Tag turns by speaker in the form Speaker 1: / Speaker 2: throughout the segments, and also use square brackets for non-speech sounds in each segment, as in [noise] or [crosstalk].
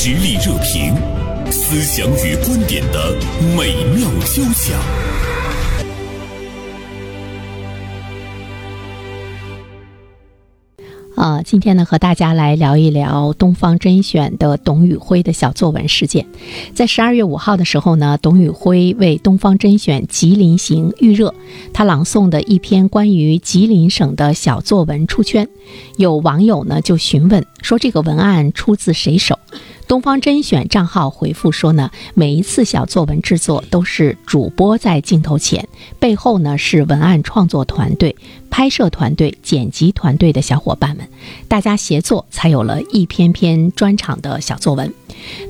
Speaker 1: 实力热评，思想与观点的美妙交响。
Speaker 2: 啊，今天呢，和大家来聊一聊东方甄选的董宇辉的小作文事件。在十二月五号的时候呢，董宇辉为东方甄选吉林行预热，他朗诵的一篇关于吉林省的小作文出圈。有网友呢就询问说，这个文案出自谁手？东方甄选账号回复说呢，每一次小作文制作都是主播在镜头前，背后呢是文案创作团队、拍摄团队、剪辑团队的小伙伴们，大家协作才有了一篇篇专场的小作文。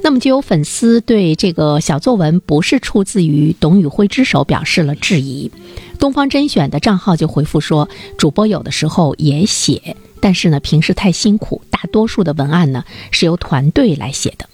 Speaker 2: 那么就有粉丝对这个小作文不是出自于董宇辉之手表示了质疑。东方甄选的账号就回复说，主播有的时候也写。但是呢，平时太辛苦，大多数的文案呢是由团队来写的。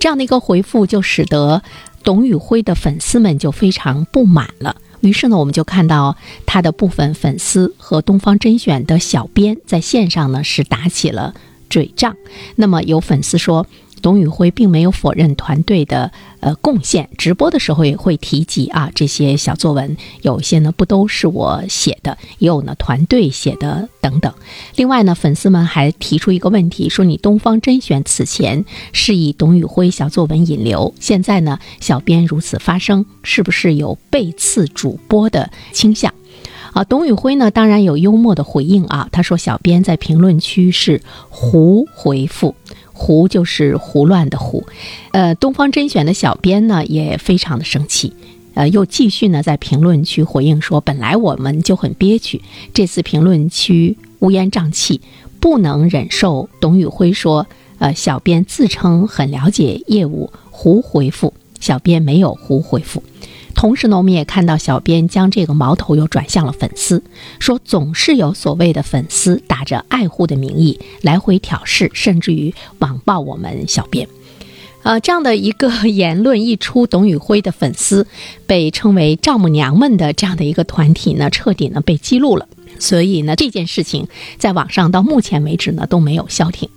Speaker 2: 这样的一个回复，就使得董宇辉的粉丝们就非常不满了。于是呢，我们就看到他的部分粉丝和东方甄选的小编在线上呢是打起了嘴仗。那么有粉丝说。董宇辉并没有否认团队的呃贡献，直播的时候也会提及啊这些小作文，有些呢不都是我写的，也有呢团队写的等等。另外呢，粉丝们还提出一个问题，说你东方甄选此前是以董宇辉小作文引流，现在呢小编如此发声，是不是有背刺主播的倾向？啊，董宇辉呢当然有幽默的回应啊，他说小编在评论区是胡回复。胡就是胡乱的胡，呃，东方甄选的小编呢也非常的生气，呃，又继续呢在评论区回应说，本来我们就很憋屈，这次评论区乌烟瘴气，不能忍受。董宇辉说，呃，小编自称很了解业务，胡回复，小编没有胡回复。同时呢，我们也看到小编将这个矛头又转向了粉丝，说总是有所谓的粉丝打着爱护的名义来回挑事，甚至于网暴我们小编。呃，这样的一个 [laughs] 言论一出，董宇辉的粉丝被称为“丈母娘们”的这样的一个团体呢，彻底呢被激怒了。所以呢，这件事情在网上到目前为止呢都没有消停。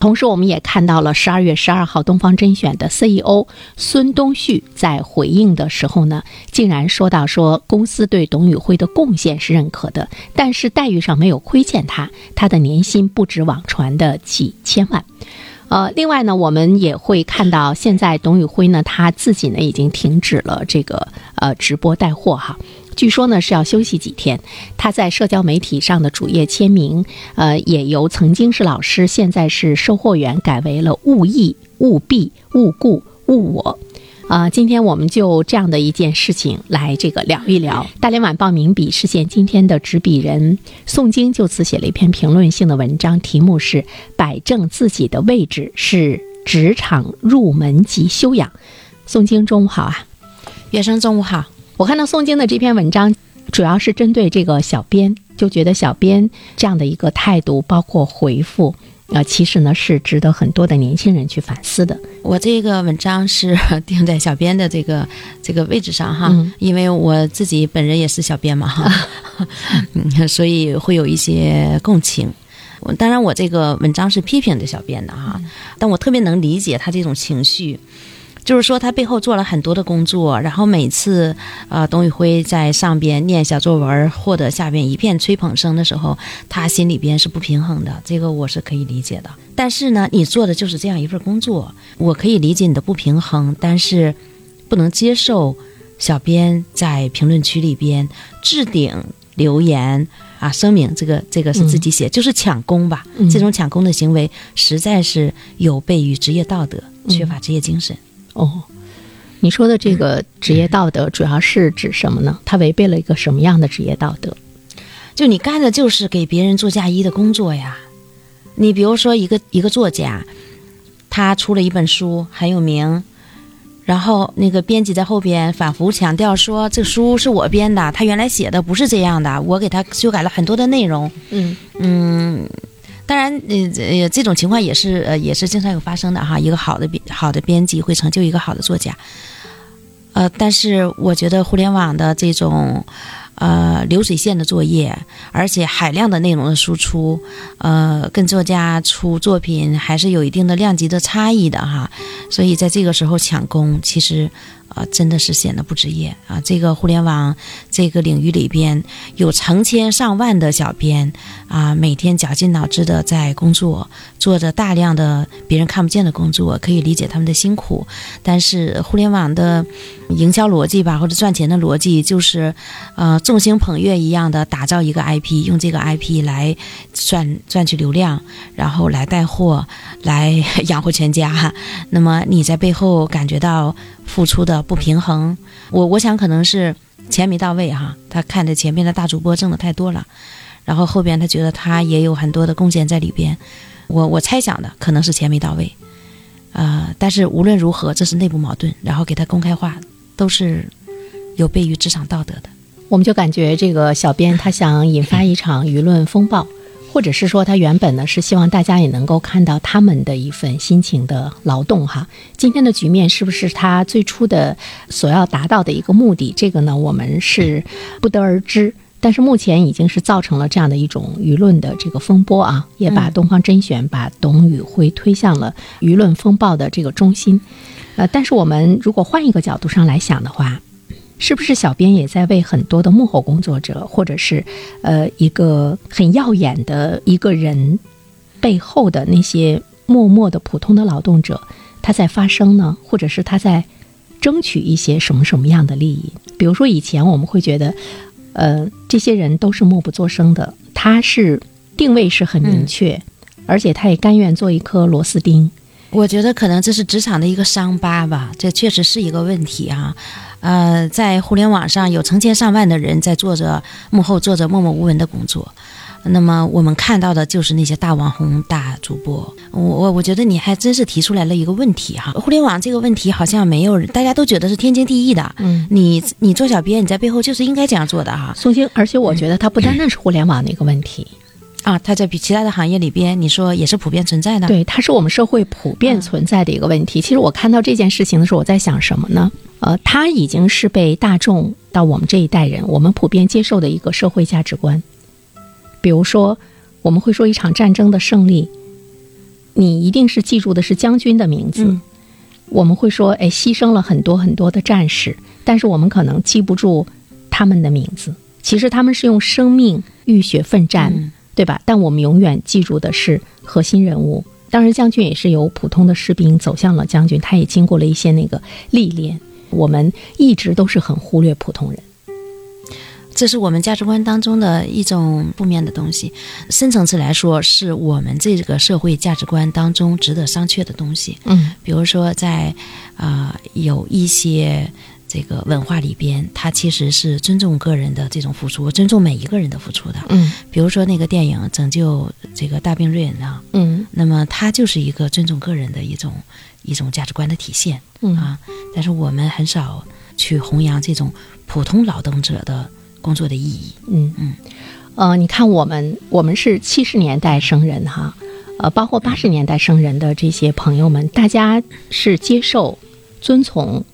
Speaker 2: 同时，我们也看到了十二月十二号东方甄选的 CEO 孙东旭在回应的时候呢，竟然说到说公司对董宇辉的贡献是认可的，但是待遇上没有亏欠他，他的年薪不止网传的几千万。呃，另外呢，我们也会看到现在董宇辉呢他自己呢已经停止了这个呃直播带货哈。据说呢是要休息几天，他在社交媒体上的主页签名，呃，也由曾经是老师，现在是售货员，改为了勿意、勿必、勿故、勿我。啊，今天我们就这样的一件事情来这个聊一聊。大连晚报名笔视线今天的执笔人宋晶就此写了一篇评论性的文章，题目是“摆正自己的位置是职场入门级修养”。宋晶，中午好啊！
Speaker 3: 月生，中午好。
Speaker 2: 我看到宋晶的这篇文章，主要是针对这个小编，就觉得小编这样的一个态度，包括回复，呃，其实呢是值得很多的年轻人去反思的。
Speaker 3: 我这个文章是定在小编的这个这个位置上哈，因为我自己本人也是小编嘛哈，所以会有一些共情。当然，我这个文章是批评的小编的哈，但我特别能理解他这种情绪。就是说，他背后做了很多的工作，然后每次，呃，董宇辉在上边念小作文，获得下边一片吹捧声的时候，他心里边是不平衡的，这个我是可以理解的。但是呢，你做的就是这样一份工作，我可以理解你的不平衡，但是不能接受小编在评论区里边置顶留言啊，声明这个这个是自己写，就是抢功吧。这种抢功的行为实在是有悖于职业道德，缺乏职业精神。
Speaker 2: 哦，你说的这个职业道德主要是指什么呢？他违背了一个什么样的职业道德？
Speaker 3: 就你干的就是给别人做嫁衣的工作呀。你比如说一个一个作家，他出了一本书很有名，然后那个编辑在后边反复强调说这书是我编的，他原来写的不是这样的，我给他修改了很多的内容。嗯嗯。当然，呃，这种情况也是，呃，也是经常有发生的哈。一个好的编好的编辑会成就一个好的作家，呃，但是我觉得互联网的这种，呃流水线的作业，而且海量的内容的输出，呃，跟作家出作品还是有一定的量级的差异的哈。所以在这个时候抢功，其实。啊，真的是显得不职业啊！这个互联网这个领域里边有成千上万的小编啊，每天绞尽脑汁的在工作，做着大量的别人看不见的工作，可以理解他们的辛苦。但是互联网的营销逻辑吧，或者赚钱的逻辑，就是呃众星捧月一样的打造一个 IP，用这个 IP 来赚赚取流量，然后来带货，来 [laughs] 养活全家。那么你在背后感觉到。付出的不平衡，我我想可能是钱没到位哈，他看着前面的大主播挣的太多了，然后后边他觉得他也有很多的贡献在里边，我我猜想的可能是钱没到位，呃，但是无论如何这是内部矛盾，然后给他公开化都是有悖于职场道德的，
Speaker 2: 我们就感觉这个小编他想引发一场舆论风暴。或者是说，他原本呢是希望大家也能够看到他们的一份辛勤的劳动哈。今天的局面是不是他最初的所要达到的一个目的？这个呢，我们是不得而知。但是目前已经是造成了这样的一种舆论的这个风波啊，也把东方甄选、把董宇辉推向了舆论风暴的这个中心。呃，但是我们如果换一个角度上来想的话。是不是小编也在为很多的幕后工作者，或者是，呃，一个很耀眼的一个人背后的那些默默的普通的劳动者，他在发声呢？或者是他在争取一些什么什么样的利益？比如说以前我们会觉得，呃，这些人都是默不作声的，他是定位是很明确，而且他也甘愿做一颗螺丝钉。
Speaker 3: 我觉得可能这是职场的一个伤疤吧，这确实是一个问题啊。呃，在互联网上有成千上万的人在做着幕后做着默默无闻的工作，那么我们看到的就是那些大网红、大主播。我我我觉得你还真是提出来了一个问题哈，互联网这个问题好像没有人，大家都觉得是天经地义的。嗯，你你做小编，你在背后就是应该这样做的哈。
Speaker 2: 宋晶，而且我觉得它不单单是互联网的一个问题。
Speaker 3: 啊，它在比其他的行业里边，你说也是普遍存在的。
Speaker 2: 对，它是我们社会普遍存在的一个问题。其实我看到这件事情的时候，我在想什么呢？呃，它已经是被大众到我们这一代人，我们普遍接受的一个社会价值观。比如说，我们会说一场战争的胜利，你一定是记住的是将军的名字。我们会说，哎，牺牲了很多很多的战士，但是我们可能记不住他们的名字。其实他们是用生命浴血奋战。对吧？但我们永远记住的是核心人物。当然，将军也是由普通的士兵走向了将军，他也经过了一些那个历练。我们一直都是很忽略普通人，
Speaker 3: 这是我们价值观当中的一种负面的东西。深层次来说，是我们这个社会价值观当中值得商榷的东西。
Speaker 2: 嗯，
Speaker 3: 比如说在啊，有一些。这个文化里边，它其实是尊重个人的这种付出，尊重每一个人的付出的。
Speaker 2: 嗯，
Speaker 3: 比如说那个电影《拯救这个大兵瑞恩》啊，
Speaker 2: 嗯，
Speaker 3: 那么它就是一个尊重个人的一种一种价值观的体现。
Speaker 2: 嗯
Speaker 3: 啊，但是我们很少去弘扬这种普通劳动者的工作的意义。
Speaker 2: 嗯嗯，呃，你看我们我们是七十年代生人哈，呃，包括八十年代生人的这些朋友们，大家是接受、遵从。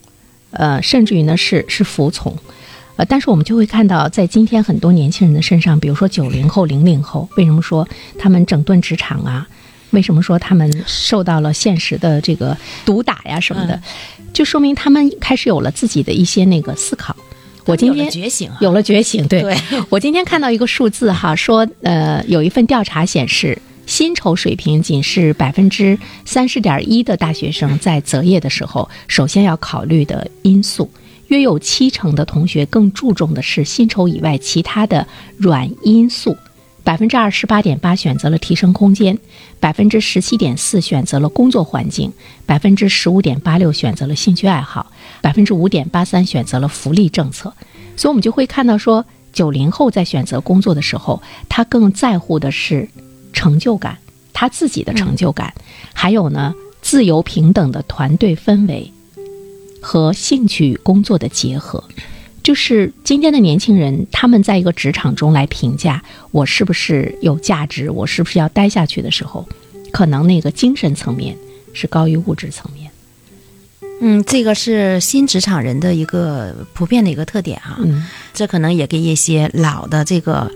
Speaker 2: 呃，甚至于呢是是服从，呃，但是我们就会看到，在今天很多年轻人的身上，比如说九零后、零零后，为什么说他们整顿职场啊？为什么说他们受到了现实的这个毒打呀什么的？就说明他们开始有了自己的一些那个思考。我今天
Speaker 3: 觉醒，
Speaker 2: 有了觉醒。对，我今天看到一个数字哈，说呃，有一份调查显示。薪酬水平仅是百分之三十点一的大学生在择业的时候，首先要考虑的因素，约有七成的同学更注重的是薪酬以外其他的软因素，百分之二十八点八选择了提升空间，百分之十七点四选择了工作环境，百分之十五点八六选择了兴趣爱好，百分之五点八三选择了福利政策。所以，我们就会看到说，九零后在选择工作的时候，他更在乎的是。成就感，他自己的成就感，还有呢，自由平等的团队氛围和兴趣与工作的结合，就是今天的年轻人，他们在一个职场中来评价我是不是有价值，我是不是要待下去的时候，可能那个精神层面是高于物质层面。
Speaker 3: 嗯，这个是新职场人的一个普遍的一个特点哈。
Speaker 2: 嗯，
Speaker 3: 这可能也给一些老的这个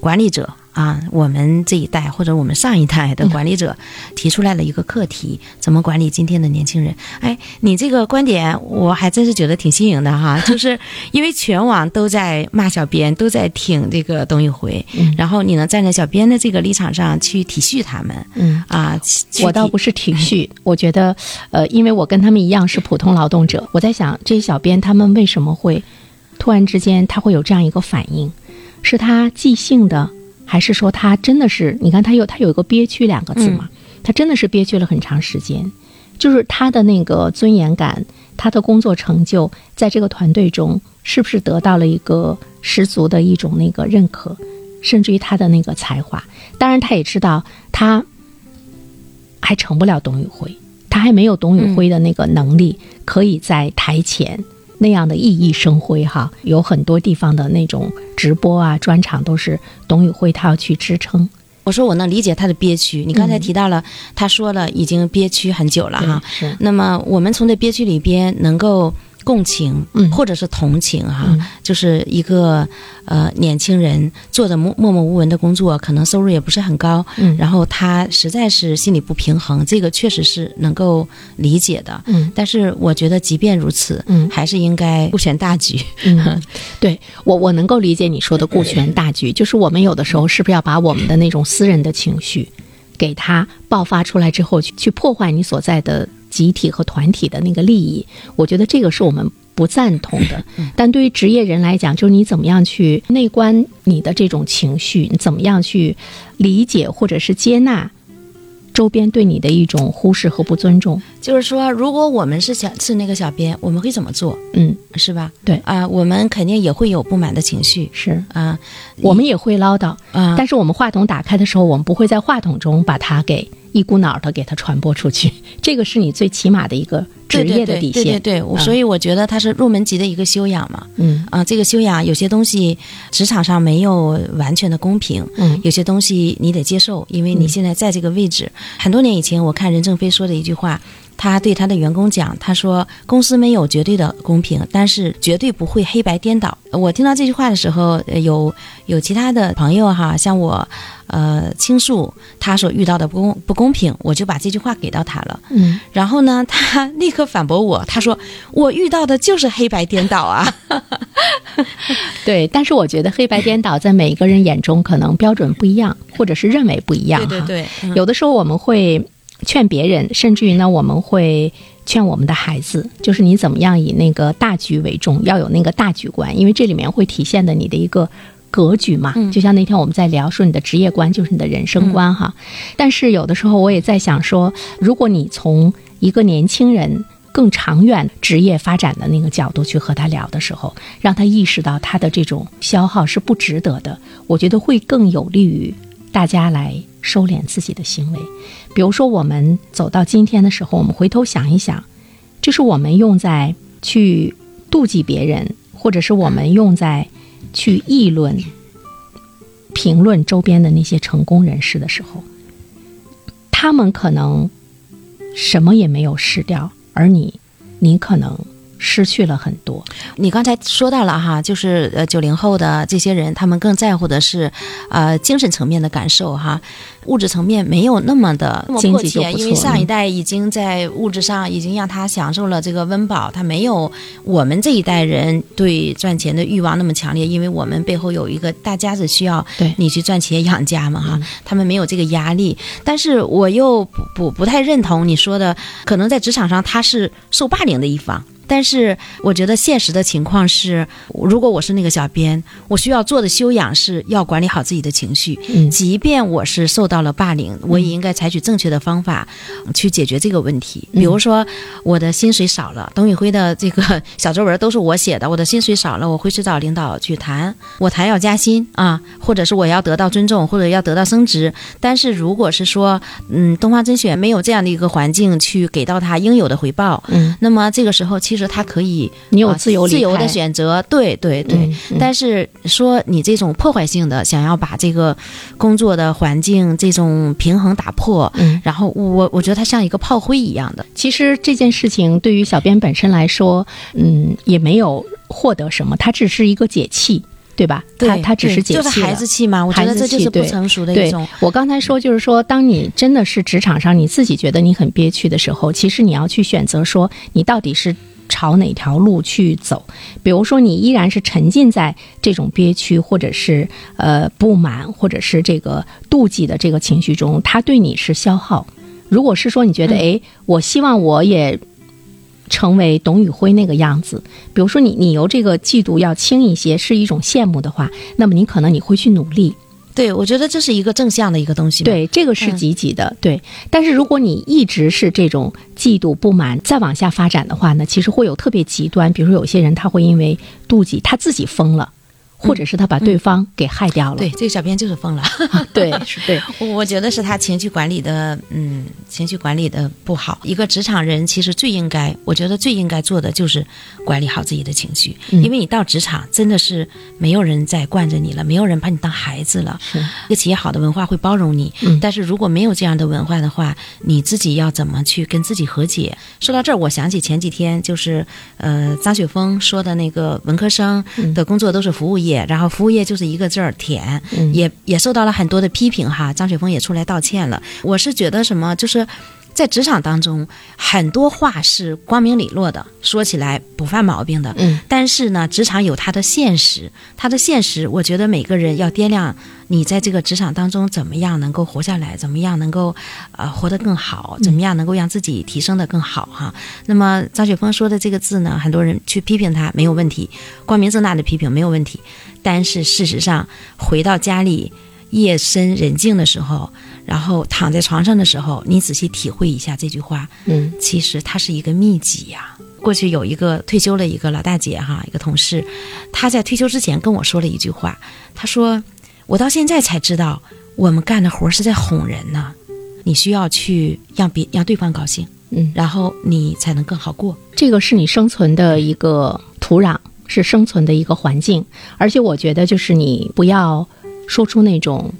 Speaker 3: 管理者。啊，我们这一代或者我们上一代的管理者提出来了一个课题：怎么管理今天的年轻人？哎，你这个观点我还真是觉得挺新颖的哈。[laughs] 就是因为全网都在骂小编，都在挺这个董宇辉，然后你能站在小编的这个立场上去体恤他们，
Speaker 2: 嗯
Speaker 3: 啊，
Speaker 2: 我倒不是体恤，[laughs] 我觉得，呃，因为我跟他们一样是普通劳动者，我在想这些小编他们为什么会突然之间他会有这样一个反应？是他即兴的？还是说他真的是？你看他有他有一个憋屈两个字嘛？他真的是憋屈了很长时间，就是他的那个尊严感，他的工作成就，在这个团队中是不是得到了一个十足的一种那个认可，甚至于他的那个才华？当然，他也知道他还成不了董宇辉，他还没有董宇辉的那个能力，可以在台前。那样的熠熠生辉哈，有很多地方的那种直播啊、专场都是董宇辉他要去支撑。
Speaker 3: 我说我能理解他的憋屈，你刚才提到了，他说了已经憋屈很久了哈。那么我们从这憋屈里边能够。共情，
Speaker 2: 嗯，
Speaker 3: 或者是同情，哈，就是一个呃年轻人做的默默默无闻的工作，可能收入也不是很高，
Speaker 2: 嗯，
Speaker 3: 然后他实在是心里不平衡，这个确实是能够理解的，
Speaker 2: 嗯，
Speaker 3: 但是我觉得即便如此，
Speaker 2: 嗯，
Speaker 3: 还是应该顾全大局，
Speaker 2: 嗯，[laughs] 对我我能够理解你说的顾全大局，就是我们有的时候是不是要把我们的那种私人的情绪，给他爆发出来之后，去去破坏你所在的。集体和团体的那个利益，我觉得这个是我们不赞同的。但对于职业人来讲，就是你怎么样去内观你的这种情绪，你怎么样去理解或者是接纳。周边对你的一种忽视和不尊重，
Speaker 3: 就是说，如果我们是小是那个小编，我们会怎么做？
Speaker 2: 嗯，
Speaker 3: 是吧？
Speaker 2: 对
Speaker 3: 啊，我们肯定也会有不满的情绪，
Speaker 2: 是
Speaker 3: 啊，
Speaker 2: 我们也会唠叨
Speaker 3: 啊。
Speaker 2: 但是我们话筒打开的时候，我们不会在话筒中把它给一股脑的给它传播出去。[laughs] 这个是你最起码的一个职业的底
Speaker 3: 线。对对对，所以我觉得它是入门级的一个修养嘛。
Speaker 2: 嗯
Speaker 3: 啊，这个修养有些东西职场上没有完全的公平，
Speaker 2: 嗯，
Speaker 3: 有些东西你得接受，因为你现在在这个位置。很多年以前，我看任正非说的一句话，他对他的员工讲：“他说公司没有绝对的公平，但是绝对不会黑白颠倒。”我听到这句话的时候，有有其他的朋友哈，向我呃倾诉他所遇到的不公不公平，我就把这句话给到他了。
Speaker 2: 嗯，
Speaker 3: 然后呢，他立刻反驳我，他说：“我遇到的就是黑白颠倒啊。[laughs] ”
Speaker 2: 对，但是我觉得黑白颠倒在每一个人眼中可能标准不一样，或者是认为不一样。
Speaker 3: 对对
Speaker 2: 对，有的时候我们会。劝别人，甚至于呢，我们会劝我们的孩子，就是你怎么样以那个大局为重，要有那个大局观，因为这里面会体现的你的一个格局嘛。就像那天我们在聊说你的职业观就是你的人生观哈。但是有的时候我也在想说，如果你从一个年轻人更长远职业发展的那个角度去和他聊的时候，让他意识到他的这种消耗是不值得的，我觉得会更有利于大家来收敛自己的行为。比如说，我们走到今天的时候，我们回头想一想，这是我们用在去妒忌别人，或者是我们用在去议论、评论周边的那些成功人士的时候，他们可能什么也没有失掉，而你，你可能。失去了很多。
Speaker 3: 你刚才说到了哈，就是呃九零后的这些人，他们更在乎的是，呃精神层面的感受哈，物质层面没有那么的
Speaker 2: 经济。
Speaker 3: 因为上一代已经在物质上已经让他享受了这个温饱，他没有我们这一代人对赚钱的欲望那么强烈，因为我们背后有一个大家子需要你去赚钱养家嘛哈，他们没有这个压力。但是我又不不不太认同你说的，可能在职场上他是受霸凌的一方。但是我觉得现实的情况是，如果我是那个小编，我需要做的修养是要管理好自己的情绪。
Speaker 2: 嗯，
Speaker 3: 即便我是受到了霸凌，我也应该采取正确的方法去解决这个问题。比如说，我的薪水少了，董宇辉的这个小作文都是我写的。我的薪水少了，我会去找领导去谈，我谈要加薪啊，或者是我要得到尊重，或者要得到升职。但是如果是说，嗯，东方甄选没有这样的一个环境去给到他应有的回报，
Speaker 2: 嗯，
Speaker 3: 那么这个时候其其实他可以，
Speaker 2: 你有自由
Speaker 3: 自由的选择，对对对。但是说你这种破坏性的，想要把这个工作的环境这种平衡打破，
Speaker 2: 嗯，
Speaker 3: 然后我我觉得它像一个炮灰一样的。
Speaker 2: 其实这件事情对于小编本身来说，嗯，也没有获得什么，他只是一个解气。对吧？
Speaker 3: 对
Speaker 2: 他他只是解气
Speaker 3: 就是孩子气嘛。我觉得这就是不成熟的一种。
Speaker 2: 我刚才说，就是说，当你真的是职场上你自己觉得你很憋屈的时候，其实你要去选择说，你到底是朝哪条路去走。比如说，你依然是沉浸在这种憋屈，或者是呃不满，或者是这个妒忌的这个情绪中，它对你是消耗。如果是说你觉得，哎，我希望我也。成为董宇辉那个样子，比如说你你由这个嫉妒要轻一些，是一种羡慕的话，那么你可能你会去努力。
Speaker 3: 对，我觉得这是一个正向的一个东西。
Speaker 2: 对，这个是积极的。对，但是如果你一直是这种嫉妒不满，再往下发展的话呢，其实会有特别极端，比如说有些人他会因为妒忌，他自己疯了。或者是他把对方给害掉了。
Speaker 3: 对，这个小编就是疯了。[laughs]
Speaker 2: 对，[laughs] 是对。
Speaker 3: 我觉得是他情绪管理的，嗯，情绪管理的不好。一个职场人其实最应该，我觉得最应该做的就是管理好自己的情绪。因为你到职场真的是没有人再惯着你了，没有人把你当孩子了。
Speaker 2: 是
Speaker 3: 一个企业好的文化会包容你，但是如果没有这样的文化的话，你自己要怎么去跟自己和解？说到这儿，我想起前几天就是呃张雪峰说的那个文科生的工作都是服务业。业，然后服务业就是一个字儿舔，也也受到了很多的批评哈。张雪峰也出来道歉了。我是觉得什么，就是在职场当中，很多话是光明磊落的，说起来不犯毛病的。
Speaker 2: 嗯，
Speaker 3: 但是呢，职场有它的现实，它的现实，我觉得每个人要掂量你在这个职场当中怎么样能够活下来，怎么样能够呃活得更好，怎么样能够让自己提升的更好哈。那么张雪峰说的这个字呢，很多人去批评他没有问题，光明正大的批评没有问题。但是事实上，回到家里，夜深人静的时候，然后躺在床上的时候，你仔细体会一下这句话，
Speaker 2: 嗯，
Speaker 3: 其实它是一个秘籍呀。过去有一个退休的一个老大姐哈，一个同事，她在退休之前跟我说了一句话，她说：“我到现在才知道，我们干的活是在哄人呢。你需要去让别让对方高兴，
Speaker 2: 嗯，
Speaker 3: 然后你才能更好过。
Speaker 2: 这个是你生存的一个土壤。”是生存的一个环境，而且我觉得就是你不要说出那种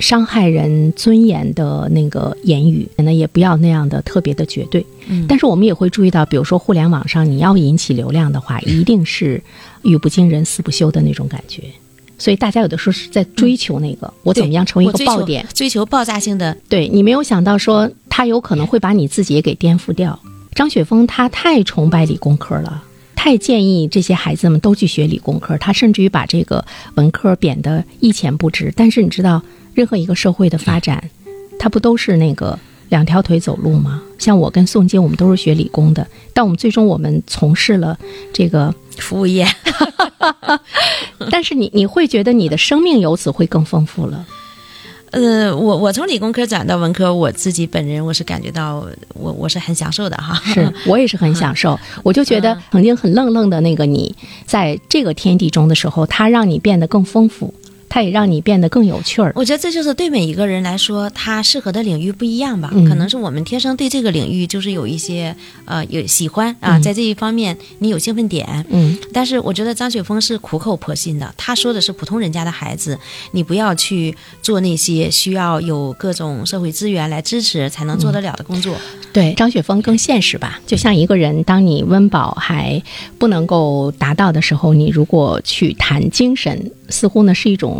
Speaker 2: 伤害人尊严的那个言语，那也不要那样的特别的绝对。
Speaker 3: 嗯，
Speaker 2: 但是我们也会注意到，比如说互联网上你要引起流量的话，一定是语不惊人死不休的那种感觉。所以大家有的时候是在追求那个我怎么样成为一个爆点，
Speaker 3: 追求爆炸性的。
Speaker 2: 对你没有想到说他有可能会把你自己也给颠覆掉。张雪峰他太崇拜理工科了。太建议这些孩子们都去学理工科，他甚至于把这个文科贬得一钱不值。但是你知道，任何一个社会的发展，它不都是那个两条腿走路吗？像我跟宋晶，我们都是学理工的，但我们最终我们从事了这个
Speaker 3: 服务业。[laughs]
Speaker 2: 但是你你会觉得你的生命由此会更丰富了。
Speaker 3: 呃，我我从理工科转到文科，我自己本人我是感觉到我我是很享受的哈，[laughs]
Speaker 2: 是我也是很享受，[laughs] 我就觉得曾经很愣愣的那个你，在这个天地中的时候，它让你变得更丰富。它也让你变得更有趣儿。
Speaker 3: 我觉得这就是对每一个人来说，他适合的领域不一样吧。可能是我们天生对这个领域就是有一些呃有喜欢啊，在这一方面你有兴奋点。
Speaker 2: 嗯。
Speaker 3: 但是我觉得张雪峰是苦口婆心的，他说的是普通人家的孩子，你不要去做那些需要有各种社会资源来支持才能做得了的工作。
Speaker 2: 对，张雪峰更现实吧。就像一个人，当你温饱还不能够达到的时候，你如果去谈精神，似乎呢是一种。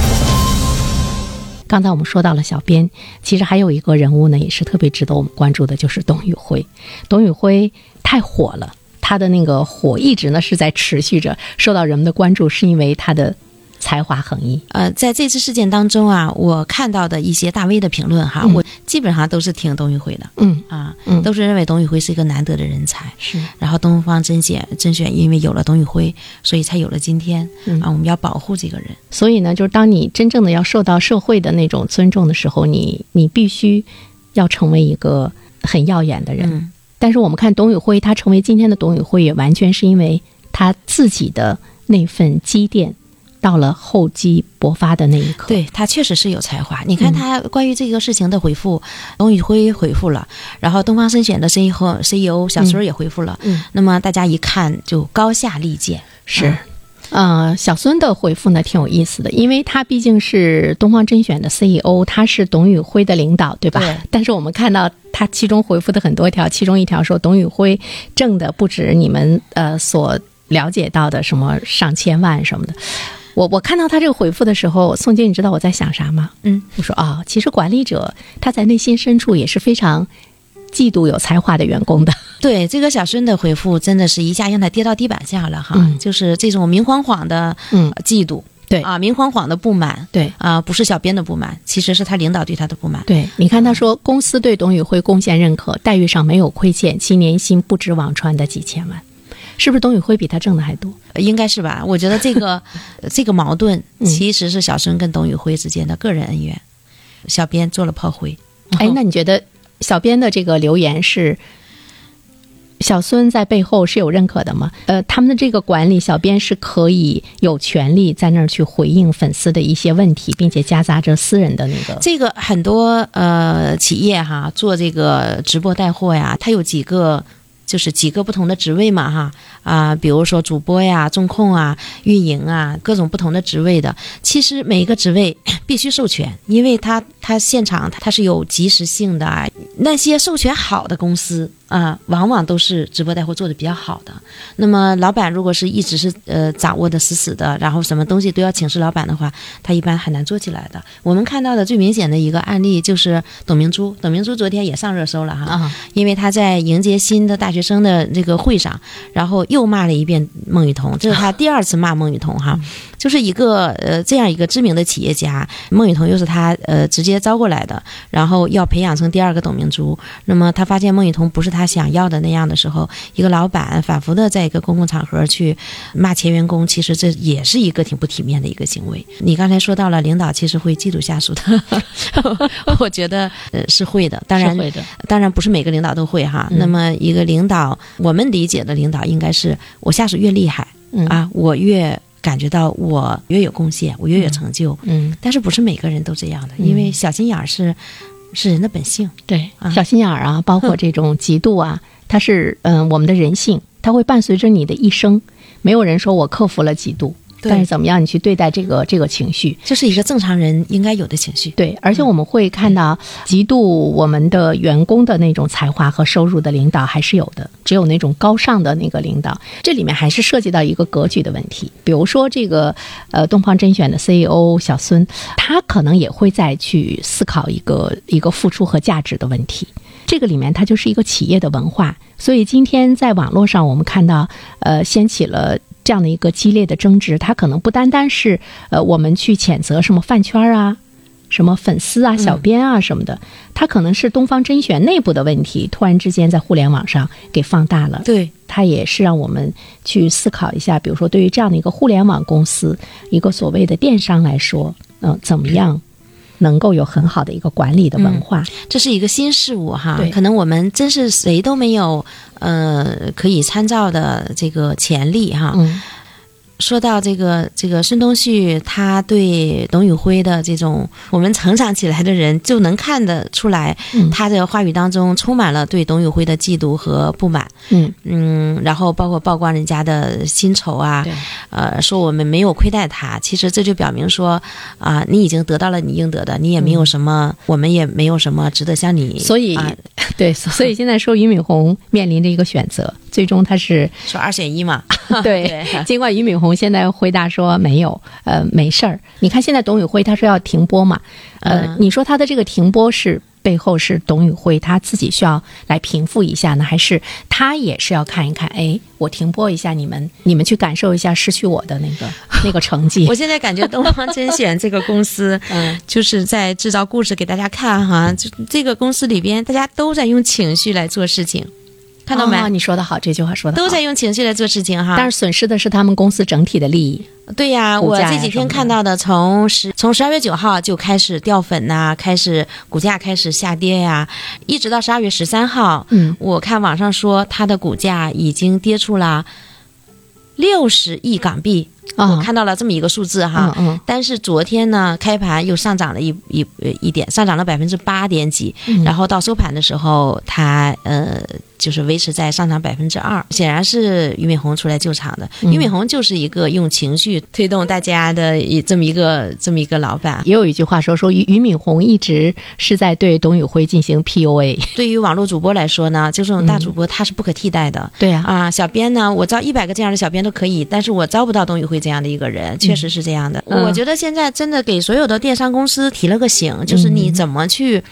Speaker 2: 刚才我们说到了小编，其实还有一个人物呢，也是特别值得我们关注的，就是董宇辉。董宇辉太火了。他的那个火一直呢是在持续着受到人们的关注，是因为他的才华横溢。
Speaker 3: 呃，在这次事件当中啊，我看到的一些大 V 的评论哈，我基本上都是听董宇辉的。
Speaker 2: 嗯
Speaker 3: 啊，嗯，都是认为董宇辉是一个难得的人才。
Speaker 2: 是。
Speaker 3: 然后东方甄选甄选，因为有了董宇辉，所以才有了今天。啊，我们要保护这个人。
Speaker 2: 所以呢，就是当你真正的要受到社会的那种尊重的时候，你你必须要成为一个很耀眼的人。但是我们看董宇辉，他成为今天的董宇辉，也完全是因为他自己的那份积淀到了厚积薄发的那一刻。
Speaker 3: 对他确实是有才华。你看他关于这个事情的回复，董宇辉回复了，然后东方甄选的 CEO CEO 小孙也回复了。
Speaker 2: 嗯，
Speaker 3: 那么大家一看就高下立见。
Speaker 2: 是。呃，小孙的回复呢挺有意思的，因为他毕竟是东方甄选的 CEO，他是董宇辉的领导，对吧？
Speaker 3: 对。
Speaker 2: 但是我们看到他其中回复的很多条，其中一条说董宇辉挣的不止你们呃所了解到的什么上千万什么的。我我看到他这个回复的时候，宋姐，你知道我在想啥吗？
Speaker 3: 嗯，
Speaker 2: 我说啊，其实管理者他在内心深处也是非常。嫉妒有才华的员工的，[laughs]
Speaker 3: 对这个小孙的回复，真的是一下让他跌到地板下了哈，就是这种明晃晃的
Speaker 2: 嗯
Speaker 3: 嫉妒，
Speaker 2: 对
Speaker 3: 啊，明晃晃的不满，
Speaker 2: 对
Speaker 3: 啊，不是小编的不满，其实是他领导对他的不满。
Speaker 2: 对，你看他说公司对董宇辉贡献认可，待遇上没有亏欠，其年薪不止网传的几千万，是不是董宇辉比他挣的还多？
Speaker 3: 应该是吧？我觉得这个 [laughs] 这个矛盾其实是小孙跟董宇辉之间的个人恩怨，小编做了炮灰。
Speaker 2: 哎，那你觉得？小编的这个留言是，小孙在背后是有认可的吗？呃，他们的这个管理，小编是可以有权利在那儿去回应粉丝的一些问题，并且夹杂着私人的那个。
Speaker 3: 这个很多呃企业哈做这个直播带货呀，它有几个。就是几个不同的职位嘛，哈啊，比如说主播呀、中控啊、运营啊，各种不同的职位的。其实每一个职位 [coughs] 必须授权，因为它它现场它是有及时性的。那些授权好的公司啊，往往都是直播带货做的比较好的。那么老板如果是一直是呃掌握的死死的，然后什么东西都要请示老板的话，他一般很难做起来的。我们看到的最明显的一个案例就是董明珠，董明珠昨天也上热搜了哈，因为他在迎接新的大学。生的这个会上，然后又骂了一遍孟雨桐，这是他 [laughs] 第二次骂孟雨桐哈，就是一个呃这样一个知名的企业家，孟雨桐又是他呃直接招过来的，然后要培养成第二个董明珠。那么他发现孟雨桐不是他想要的那样的时候，一个老板反复的在一个公共场合去骂前员工，其实这也是一个挺不体面的一个行为。你刚才说到了领导其实会嫉妒下属的，[laughs] 我觉得呃是会的，当然
Speaker 2: 会的，[laughs]
Speaker 3: 当然不是每个领导都会哈。那么一个领导，我们理解的领导应该是我下属越厉害，啊，我越感觉到我越有贡献，我越有成就。
Speaker 2: 嗯，
Speaker 3: 但是不是每个人都这样的，因为小心眼儿是是人的本性。
Speaker 2: 对，小心眼儿啊，包括这种嫉妒啊，它是嗯我们的人性，它会伴随着你的一生。没有人说我克服了嫉妒。但是怎么样？你去对待这个这个情绪，
Speaker 3: 这是一个正常人应该有的情绪。
Speaker 2: 对，而且我们会看到，嫉妒我们的员工的那种才华和收入的领导还是有的，只有那种高尚的那个领导，这里面还是涉及到一个格局的问题。比如说这个呃东方甄选的 CEO 小孙，他可能也会再去思考一个一个付出和价值的问题。这个里面它就是一个企业的文化，所以今天在网络上我们看到，呃，掀起了。这样的一个激烈的争执，它可能不单单是呃，我们去谴责什么饭圈啊、什么粉丝啊、小编啊什么的，它可能是东方甄选内部的问题，突然之间在互联网上给放大了。
Speaker 3: 对，
Speaker 2: 它也是让我们去思考一下，比如说对于这样的一个互联网公司，一个所谓的电商来说，嗯，怎么样能够有很好的一个管理的文化？
Speaker 3: 这是一个新事物哈，可能我们真是谁都没有。呃，可以参照的这个潜力哈。说到这个这个孙东旭，他对董宇辉的这种我们成长起来的人就能看得出来，他的话语当中充满了对董宇辉的嫉妒和不满。
Speaker 2: 嗯
Speaker 3: 嗯，然后包括曝光人家的薪酬啊，呃，说我们没有亏待他，其实这就表明说啊，你已经得到了你应得的，你也没有什么，我们也没有什么值得向你。
Speaker 2: 所以，对，所以现在说俞敏洪面临着一个选择，最终他是
Speaker 3: 说二选一嘛？[laughs] [laughs]
Speaker 2: 对，尽管俞敏洪。现在回答说没有，呃，没事儿。你看现在董宇辉他说要停播嘛，呃，你说他的这个停播是背后是董宇辉他自己需要来平复一下呢，还是他也是要看一看？哎，我停播一下，你们你们去感受一下失去我的那个 [laughs] 那个成绩。
Speaker 3: 我现在感觉东方甄选这个公司，嗯，就是在制造故事给大家看哈。就这个公司里边，大家都在用情绪来做事情。看到没？
Speaker 2: 你说的好，这句话说的
Speaker 3: 都在用情绪来做事情哈，
Speaker 2: 但是损失的是他们公司整体的利益。
Speaker 3: 对呀，我这几天看到的，从十从十二月九号就开始掉粉呐，开始股价开始下跌呀，一直到十二月十三号，
Speaker 2: 嗯，
Speaker 3: 我看网上说它的股价已经跌出了六十亿港币
Speaker 2: 啊。
Speaker 3: 我看到了这么一个数字哈。
Speaker 2: 嗯嗯。
Speaker 3: 但是昨天呢，开盘又上涨了一一呃一点，上涨了百分之八点几，
Speaker 2: 嗯。
Speaker 3: 然后到收盘的时候，它呃就是维持在上涨百分之二，显然是俞敏洪出来救场的。
Speaker 2: 嗯
Speaker 3: 俞敏洪就是一个用情绪推动大家的一这么一个这么一个老板。
Speaker 2: 也有一句话说说俞俞敏洪一直是在对董宇辉进行 PUA。
Speaker 3: 对于网络主播来说呢，就这种大主播他是不可替代的。
Speaker 2: 对呀、
Speaker 3: 啊，小编呢，我招一百个这样的小编都可以，但是我招不到董宇辉这样的一个人，确实是这样的。
Speaker 2: 嗯
Speaker 3: 我觉得现在真的给所有的电商公司提了个醒，就是你怎么去。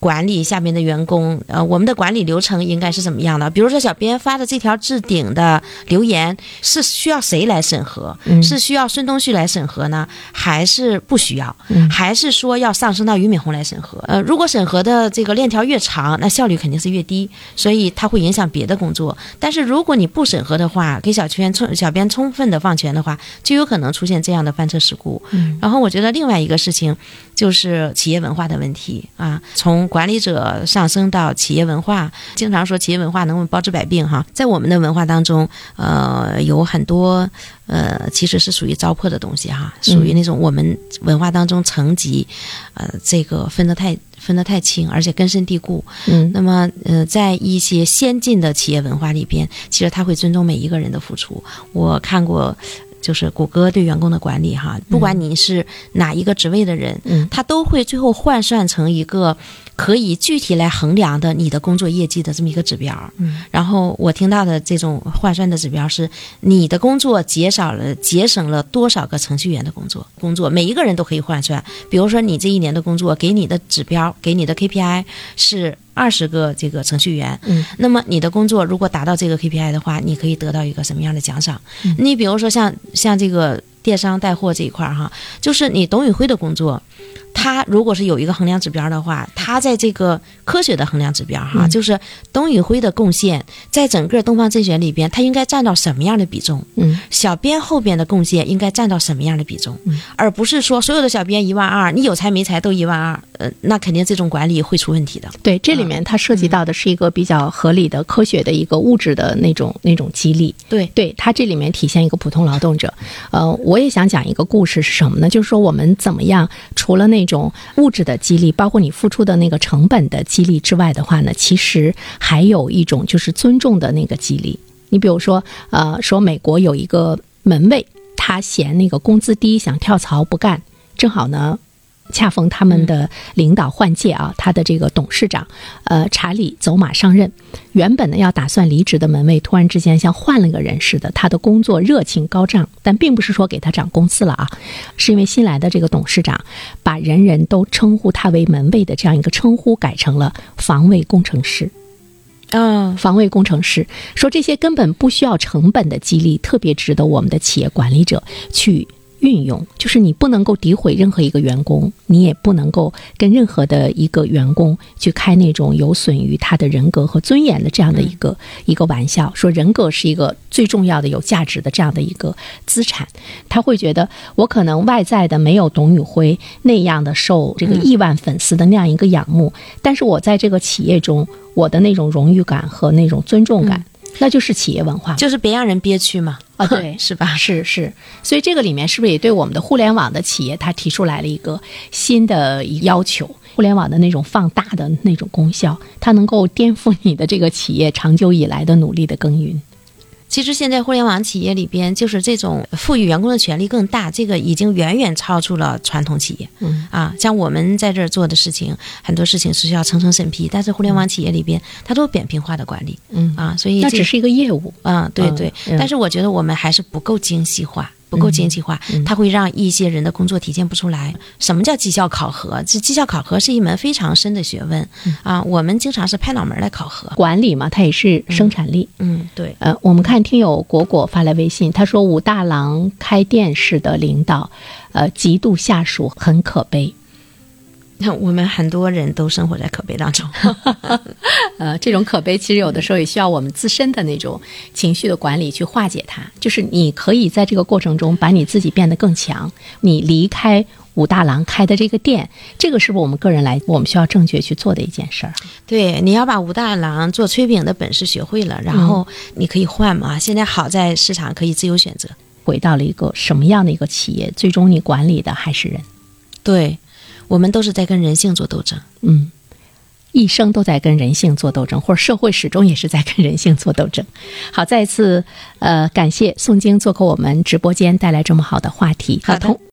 Speaker 3: 管理下面的员工，呃，我们的管理流程应该是怎么样的？比如说，小编发的这条置顶的留言是需要谁来审核？
Speaker 2: 嗯
Speaker 3: 是需要孙东旭来审核呢，还是不需要？
Speaker 2: 嗯
Speaker 3: 还是说要上升到俞敏洪来审核？呃，如果审核的这个链条越长，那效率肯定是越低，所以它会影响别的工作。但是如果你不审核的话，给小圈充小编充分的放权的话，就有可能出现这样的翻车事故。
Speaker 2: 嗯
Speaker 3: 然后我觉得另外一个事情就是企业文化的问题啊，从管理者上升到企业文化，经常说企业文化能不能包治百病哈，在我们的文化当中，呃，有很多呃其实是属于糟粕的东西哈，属于那种我们文化当中层级，呃，这个分得太分得太清，而且根深蒂固。
Speaker 2: 嗯。
Speaker 3: 那么，呃，在一些先进的企业文化里边，其实他会尊重每一个人的付出。我看过，就是谷歌对员工的管理哈，不管你是哪一个职位的人，
Speaker 2: 嗯。
Speaker 3: 他都会最后换算成一个可以具体来衡量的你的工作业绩的这么一个指标。
Speaker 2: 嗯，
Speaker 3: 然后我听到的这种换算的指标是，你的工作减少了节省了多少个程序员的工作？工作每一个人都可以换算。比如说你这一年的工作给你的指标，给你的 KPI 是二十个这个程序员，
Speaker 2: 嗯，
Speaker 3: 那么你的工作如果达到这个 KPI 的话，你可以得到一个什么样的奖赏？你比如说像像这个电商带货这一块儿哈，就是你董宇辉的工作。他如果是有一个衡量指标的话，他在这个科学的衡量指标哈，
Speaker 2: 嗯
Speaker 3: 就是董宇辉的贡献在整个东方甄选里边，他应该占到什么样的比重？
Speaker 2: 嗯
Speaker 3: 小编后边的贡献应该占到什么样的比重？
Speaker 2: 嗯
Speaker 3: 而不是说所有的小编一万二，你有才没才都一万二，呃，那肯定这种管理会出问题的。
Speaker 2: 对，这里面它涉及到的是一个比较合理的、科学的一个物质的那种那种激励。
Speaker 3: 对，
Speaker 2: 对它这里面体现一个普通劳动者。呃，我也想讲一个故事是什么呢？就是说我们怎么样，除了那种物质的激励，包括你付出的那个成本的激励之外的话呢，其实还有一种就是尊重的那个激励。你比如说，呃，说美国有一个门卫，他嫌那个工资低，想跳槽不干，正好呢。恰逢他们的领导换届啊，他的这个董事长，呃，查理走马上任。原本呢要打算离职的门卫，突然之间像换了个人似的，他的工作热情高涨，但并不是说给他涨工资了啊，是因为新来的这个董事长把人人都称呼他为门卫的这样一个称呼改成了防卫工程师。
Speaker 3: 嗯、
Speaker 2: 防卫工程师说这些根本不需要成本的激励，特别值得我们的企业管理者去运用。就是你不能够诋毁任何一个员工，你也不能够跟任何的一个员工去开那种有损于他的人格和尊严的这样的一个、一个玩笑。说人格是一个最重要的、有价值的这样的一个资产，他会觉得我可能外在的没有董宇辉那样的受这个亿万粉丝的那样一个仰慕，但是我在这个企业中，我的那种荣誉感和那种尊重感，那就是企业文化。
Speaker 3: 就是别让人憋屈嘛。
Speaker 2: 啊，对，[laughs]
Speaker 3: 是吧？
Speaker 2: 是是，所以这个里面是不是也对我们的互联网的企业，它提出来了一个新的要求？互联网的那种放大的那种功效，它能够颠覆你的这个企业长久以来的努力的耕耘。
Speaker 3: 其实现在互联网企业里边，就是这种赋予员工的权利更大，这个已经远远超出了传统企业。
Speaker 2: 嗯
Speaker 3: 啊，像我们在这儿做的事情，很多事情是需要层层审批，但是互联网企业里边，它都扁平化的管理
Speaker 2: 嗯，
Speaker 3: 啊，所以这
Speaker 2: 那只是一个业务。
Speaker 3: 啊，对
Speaker 2: 嗯
Speaker 3: 对，
Speaker 2: 嗯
Speaker 3: 但是我觉得我们还是不够精细化。不够精细化，它会让一些人的工作体现不出来。什么叫绩效考核？这绩效考核是一门非常深的学问啊！我们经常是拍脑门来考核。
Speaker 2: 管理嘛，它也是生产力。
Speaker 3: 嗯，对。
Speaker 2: 呃，我们看听友果果发来微信，他说武大郎开店式的领导，呃，极度下属，很可悲。[laughs]
Speaker 3: 那我们很多人都生活在可悲当中。[laughs]
Speaker 2: 呃，这种可悲其实有的时候也需要我们自身的那种情绪的管理去化解它。就是你可以在这个过程中把你自己变得更强。你离开武大郎开的这个店，这个是不是我们个人来我们需要正确去做的一件事儿？
Speaker 3: 对，你要把武大郎做炊饼的本事学会了，然后你可以换嘛。现在好在市场可以自由选择。
Speaker 2: 回到了一个什么样的一个企业？最终你管理的还是人。
Speaker 3: 对，我们都是在跟人性做斗争。
Speaker 2: 嗯，一生都在跟人性做斗争，或者社会始终也是在跟人性做斗争。好，再次呃感谢宋晶做客我们直播间，带来这么好的话题。
Speaker 3: 好的
Speaker 2: 同